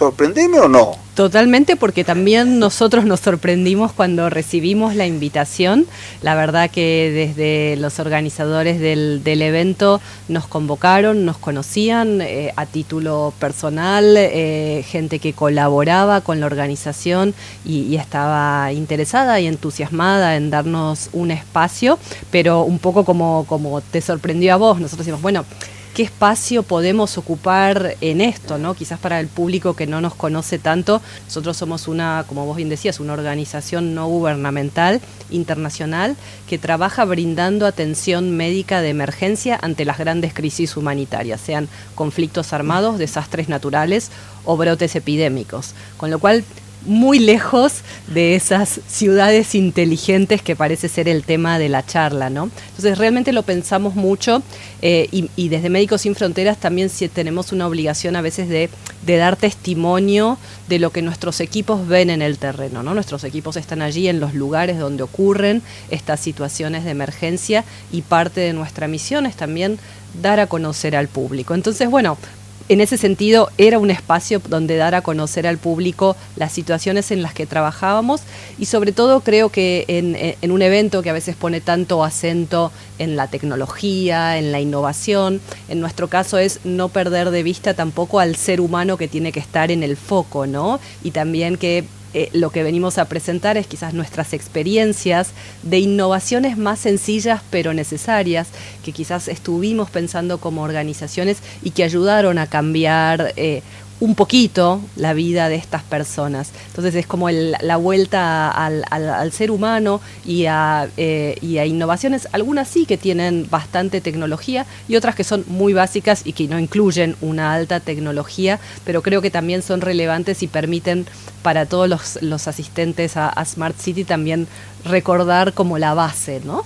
¿Sorprendeme o no? Totalmente, porque también nosotros nos sorprendimos cuando recibimos la invitación. La verdad que desde los organizadores del, evento nos convocaron, nos conocían eh, a título personal, eh, gente que colaboraba con la organización y, y, estaba interesada y entusiasmada en darnos un espacio, pero un poco como, como te sorprendió a vos. Nosotros decimos, bueno, qué espacio podemos ocupar en esto, ¿no? Quizás para el público que no nos conoce tanto, nosotros somos una, como vos bien decías, una organización no gubernamental internacional que trabaja brindando atención médica de emergencia ante las grandes crisis humanitarias, sean conflictos armados, desastres naturales o brotes epidémicos. Con lo cual muy lejos de esas ciudades inteligentes que parece ser el tema de la charla, ¿no? Entonces realmente lo pensamos mucho eh, y, desde Médicos Sin Fronteras también tenemos una obligación a veces de, de, dar testimonio de lo que nuestros equipos ven en el terreno, ¿no? Nuestros equipos están allí en los lugares donde ocurren estas situaciones de emergencia y parte de nuestra misión es también dar a conocer al público. Entonces, bueno, en ese sentido era un espacio donde dar a conocer al público las situaciones en las que trabajábamos y sobre todo creo que en, un evento que a veces pone tanto acento en la tecnología, en la innovación, en nuestro caso es no perder de vista tampoco al ser humano que tiene que estar en el foco, ¿no? Y también que eh, lo que venimos a presentar es quizás nuestras experiencias de innovaciones más sencillas pero necesarias, que quizás estuvimos pensando como organizaciones y que ayudaron a cambiar eh, un poquito la vida de estas personas. Entonces es como la vuelta al, ser humano y a, eh, y a, innovaciones, algunas sí que tienen bastante tecnología y otras que son muy básicas y que no incluyen una alta tecnología, pero creo que también son relevantes y permiten para todos los, los asistentes a, a Smart City también recordar como la base, ¿no?